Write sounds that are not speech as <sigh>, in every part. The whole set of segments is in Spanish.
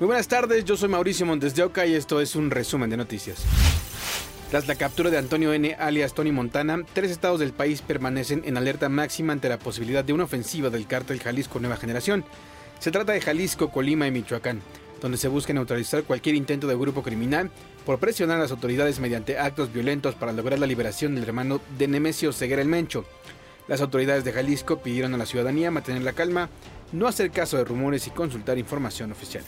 Muy buenas tardes, yo soy Mauricio Montes de Oca y esto es un resumen de noticias. Tras la captura de Antonio N., alias Tony Montana, tres estados del país permanecen en alerta máxima ante la posibilidad de una ofensiva del cártel Jalisco Nueva Generación. Se trata de Jalisco, Colima y Michoacán, donde se busca neutralizar cualquier intento de grupo criminal por presionar a las autoridades mediante actos violentos para lograr la liberación del hermano de Nemesio Ceguera el Mencho. Las autoridades de Jalisco pidieron a la ciudadanía mantener la calma, no hacer caso de rumores y consultar información oficial.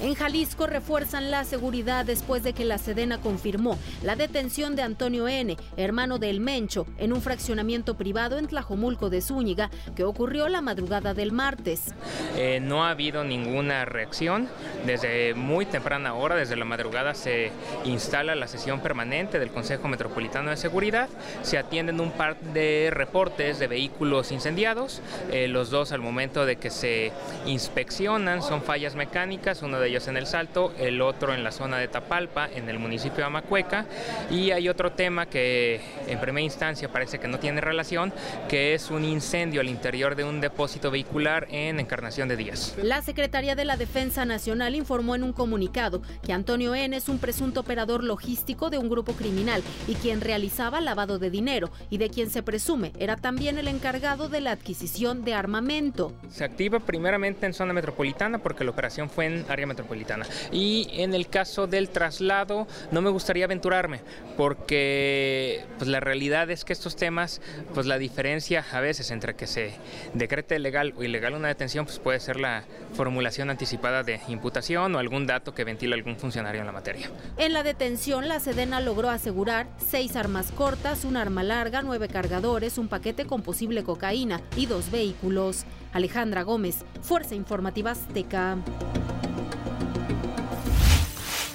En Jalisco refuerzan la seguridad después de que la Sedena confirmó la detención de Antonio N., hermano del Mencho, en un fraccionamiento privado en Tlajomulco de Zúñiga que ocurrió la madrugada del martes. Eh, no ha habido ninguna reacción. Desde muy temprana hora, desde la madrugada, se instala la sesión permanente del Consejo Metropolitano de Seguridad. Se atienden un par de reportes de vehículos incendiados. Eh, los dos al momento de que se inspeccionan son fallas mecánicas, uno de ellos en El Salto, el otro en la zona de Tapalpa, en el municipio de Amacueca, y hay otro tema que en primera instancia parece que no tiene relación, que es un incendio al interior de un depósito vehicular en Encarnación de Díaz. La Secretaría de la Defensa Nacional informó en un comunicado que Antonio N. es un presunto operador logístico de un grupo criminal y quien realizaba lavado de dinero y de quien se presume era también el encargado de la adquisición de armamento. Se activa primeramente en zona metropolitana porque la operación fue en área metropolitana y en el caso del traslado, no me gustaría aventurarme, porque pues, la realidad es que estos temas, pues la diferencia a veces entre que se decrete legal o ilegal una detención, pues puede ser la formulación anticipada de imputación o algún dato que ventila algún funcionario en la materia. En la detención, la Sedena logró asegurar seis armas cortas, un arma larga, nueve cargadores, un paquete con posible cocaína y dos vehículos. Alejandra Gómez, Fuerza Informativa Azteca.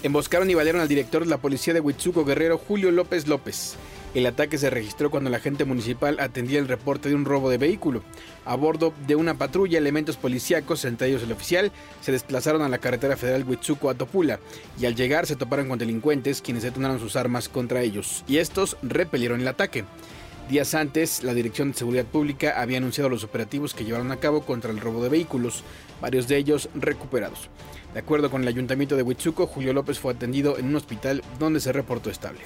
Emboscaron y valieron al director de la policía de Huitzuco Guerrero, Julio López López. El ataque se registró cuando la agente municipal atendía el reporte de un robo de vehículo. A bordo de una patrulla, elementos policíacos, entre ellos el oficial, se desplazaron a la carretera federal Huitzuco a Topula y al llegar se toparon con delincuentes quienes detonaron sus armas contra ellos y estos repelieron el ataque. Días antes, la Dirección de Seguridad Pública había anunciado los operativos que llevaron a cabo contra el robo de vehículos, varios de ellos recuperados. De acuerdo con el ayuntamiento de Huitzuco, Julio López fue atendido en un hospital donde se reportó estable.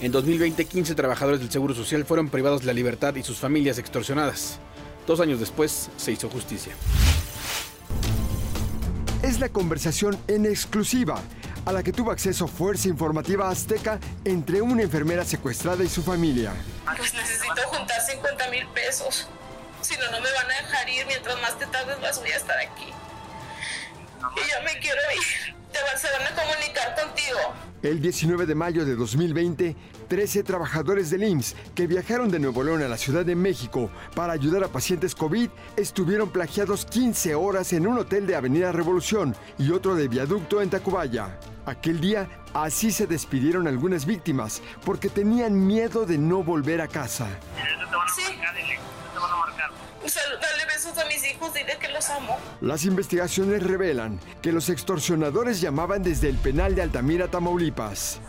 En 2020, 15 trabajadores del Seguro Social fueron privados de la libertad y sus familias extorsionadas. Dos años después, se hizo justicia. Es la conversación en exclusiva a la que tuvo acceso Fuerza Informativa Azteca entre una enfermera secuestrada y su familia. Pues necesito juntar 50 mil pesos. Si no, no me van a dejar ir. Mientras más te tardes, más voy a estar aquí. Y yo me quiero ir. Te van, se van a comunicar contigo. El 19 de mayo de 2020, 13 trabajadores del IMSS que viajaron de Nuevo León a la Ciudad de México para ayudar a pacientes COVID estuvieron plagiados 15 horas en un hotel de Avenida Revolución y otro de Viaducto en Tacubaya. Aquel día así se despidieron algunas víctimas porque tenían miedo de no volver a casa. Sí. Dale besos a mis hijos, dile que los amo. Las investigaciones revelan que los extorsionadores llamaban desde el penal de Altamira, Tamaulipas.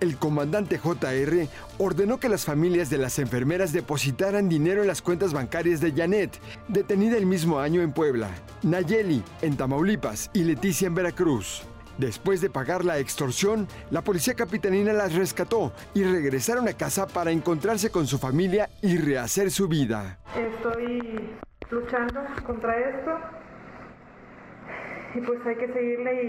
El comandante JR ordenó que las familias de las enfermeras depositaran dinero en las cuentas bancarias de Janet, detenida el mismo año en Puebla, Nayeli en Tamaulipas y Leticia en Veracruz. Después de pagar la extorsión, la policía capitalina las rescató y regresaron a casa para encontrarse con su familia y rehacer su vida. Estoy luchando contra esto y pues hay que seguirle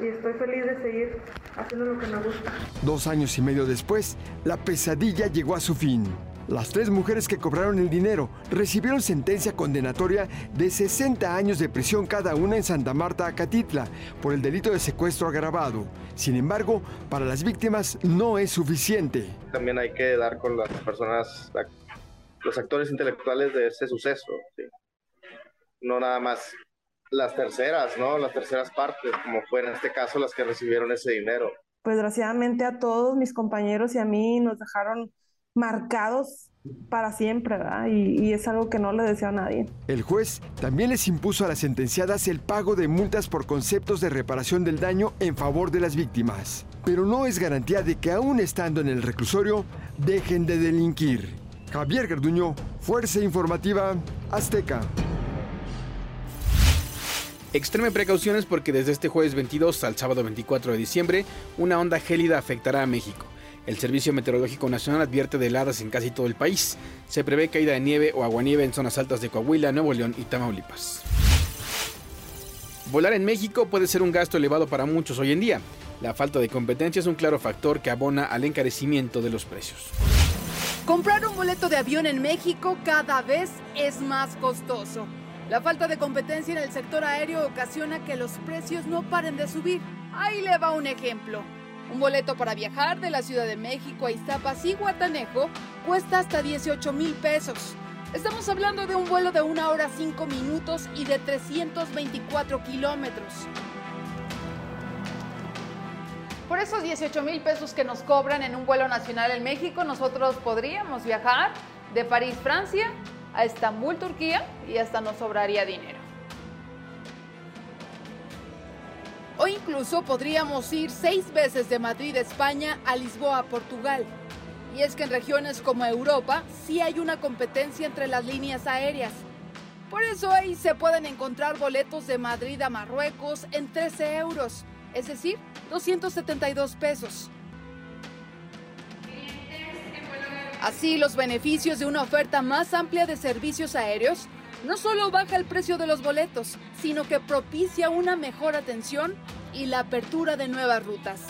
y, y, estoy feliz de seguir haciendo lo que me gusta. Dos años y medio después, la pesadilla llegó a su fin. Las tres mujeres que cobraron el dinero recibieron sentencia condenatoria de 60 años de prisión cada una en Santa Marta, Acatitla, por el delito de secuestro agravado. Sin embargo, para las víctimas no es suficiente. También hay que dar con las personas, los actores intelectuales de ese suceso. ¿sí? No nada más las terceras, ¿no? Las terceras partes, como fue en este caso las que recibieron ese dinero. Pues desgraciadamente a todos mis compañeros y a mí nos dejaron marcados para siempre, ¿verdad? Y, y, es algo que no le deseo a nadie. El juez también les impuso a las sentenciadas el pago de multas por conceptos de reparación del daño en favor de las víctimas. Pero no es garantía de que aún estando en el reclusorio, dejen de delinquir. Javier Garduño, Fuerza Informativa Azteca. Extreme precauciones porque desde este jueves 22 al sábado 24 de diciembre una onda gélida afectará a México. El Servicio Meteorológico Nacional advierte de heladas en casi todo el país. Se prevé caída de nieve o aguanieve en zonas altas de Coahuila, Nuevo León y Tamaulipas. Volar en México puede ser un gasto elevado para muchos hoy en día. La falta de competencia es un claro factor que abona al encarecimiento de los precios. Comprar un boleto de avión en México cada vez es más costoso. La falta de competencia en el sector aéreo ocasiona que los precios no paren de subir. Ahí le va un ejemplo. Un boleto para viajar de la Ciudad de México a Iztapas y Guatanejo cuesta hasta 18 mil pesos. Estamos hablando de un vuelo de una hora 5 minutos y de 324 kilómetros. Por esos 18 mil pesos que nos cobran en un vuelo nacional en México, nosotros podríamos viajar de París, Francia, a Estambul, Turquía, y hasta nos sobraría dinero. O incluso podríamos ir seis veces de Madrid, España, a Lisboa, Portugal. Y es que en regiones como Europa sí hay una competencia entre las líneas aéreas. Por eso ahí se pueden encontrar boletos de Madrid a Marruecos en 13 euros, es decir, 272 pesos. Así, los beneficios de una oferta más amplia de servicios aéreos no solo baja el precio de los boletos, sino que propicia una mejor atención y la apertura de nuevas rutas.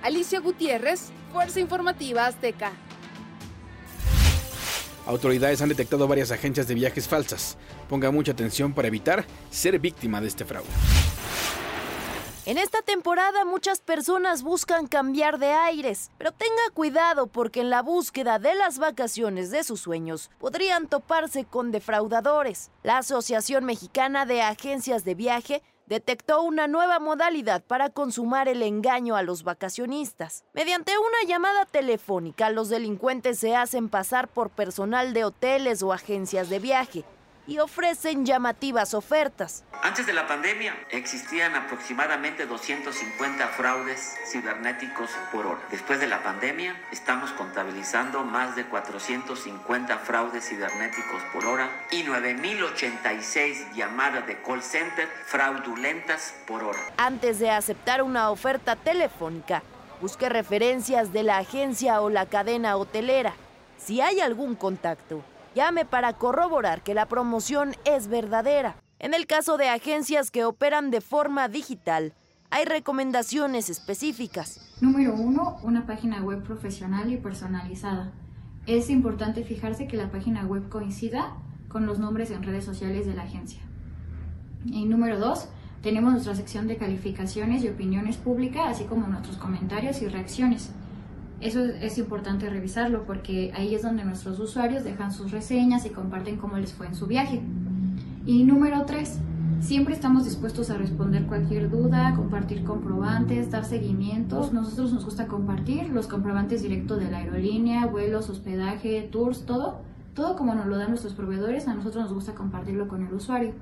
Alicia Gutiérrez, Fuerza Informativa Azteca. Autoridades han detectado varias agencias de viajes falsas. Ponga mucha atención para evitar ser víctima de este fraude. En esta temporada muchas personas buscan cambiar de aires, pero tenga cuidado porque en la búsqueda de las vacaciones de sus sueños podrían toparse con defraudadores. La Asociación Mexicana de Agencias de Viaje detectó una nueva modalidad para consumar el engaño a los vacacionistas. Mediante una llamada telefónica, los delincuentes se hacen pasar por personal de hoteles o agencias de viaje y ofrecen llamativas ofertas. Antes de la pandemia existían aproximadamente 250 fraudes cibernéticos por hora. Después de la pandemia estamos contabilizando más de 450 fraudes cibernéticos por hora y 9.086 llamadas de call center fraudulentas por hora. Antes de aceptar una oferta telefónica, busque referencias de la agencia o la cadena hotelera. Si hay algún contacto, llame para corroborar que la promoción es verdadera. En el caso de agencias que operan de forma digital, hay recomendaciones específicas. Número uno, una página web profesional y personalizada. Es importante fijarse que la página web coincida con los nombres en redes sociales de la agencia. Y número dos, tenemos nuestra sección de calificaciones y opiniones públicas, así como nuestros comentarios y reacciones. Eso es importante revisarlo porque ahí es donde nuestros usuarios dejan sus reseñas y comparten cómo les fue en su viaje. Y número tres, siempre estamos dispuestos a responder cualquier duda, compartir comprobantes, dar seguimientos. Nosotros nos gusta compartir los comprobantes directos de la aerolínea, vuelos, hospedaje, tours, todo. Todo como nos lo dan nuestros proveedores, a nosotros nos gusta compartirlo con el usuario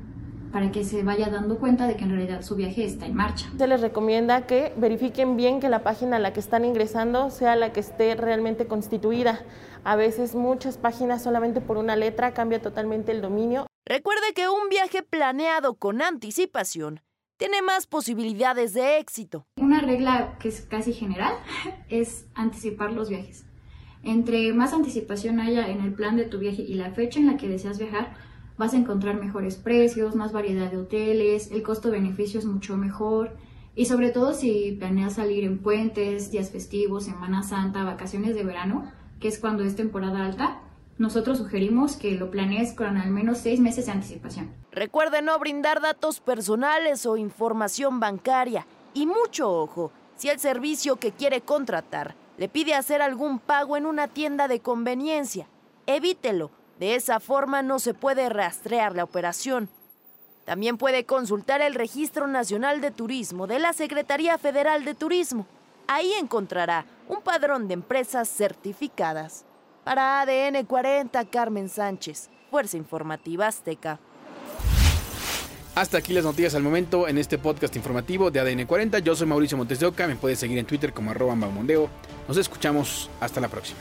para que se vaya dando cuenta de que en realidad su viaje está en marcha. Se les recomienda que verifiquen bien que la página a la que están ingresando sea la que esté realmente constituida. A veces muchas páginas solamente por una letra cambia totalmente el dominio. Recuerde que un viaje planeado con anticipación tiene más posibilidades de éxito. Una regla que es casi general <laughs> es anticipar los viajes. Entre más anticipación haya en el plan de tu viaje y la fecha en la que deseas viajar, vas a encontrar mejores precios, más variedad de hoteles, el costo-beneficio es mucho mejor y sobre todo si planeas salir en puentes, días festivos, Semana Santa, vacaciones de verano, que es cuando es temporada alta, nosotros sugerimos que lo planees con al menos seis meses de anticipación. Recuerde no brindar datos personales o información bancaria y mucho ojo si el servicio que quiere contratar le pide hacer algún pago en una tienda de conveniencia. Evítelo de esa forma no se puede rastrear la operación. También puede consultar el Registro Nacional de Turismo de la Secretaría Federal de Turismo. Ahí encontrará un padrón de empresas certificadas. Para ADN 40, Carmen Sánchez, Fuerza Informativa Azteca. Hasta aquí las noticias al momento en este podcast informativo de ADN 40. Yo soy Mauricio Montes de Oca. Me puedes seguir en Twitter como arroba Nos escuchamos. Hasta la próxima.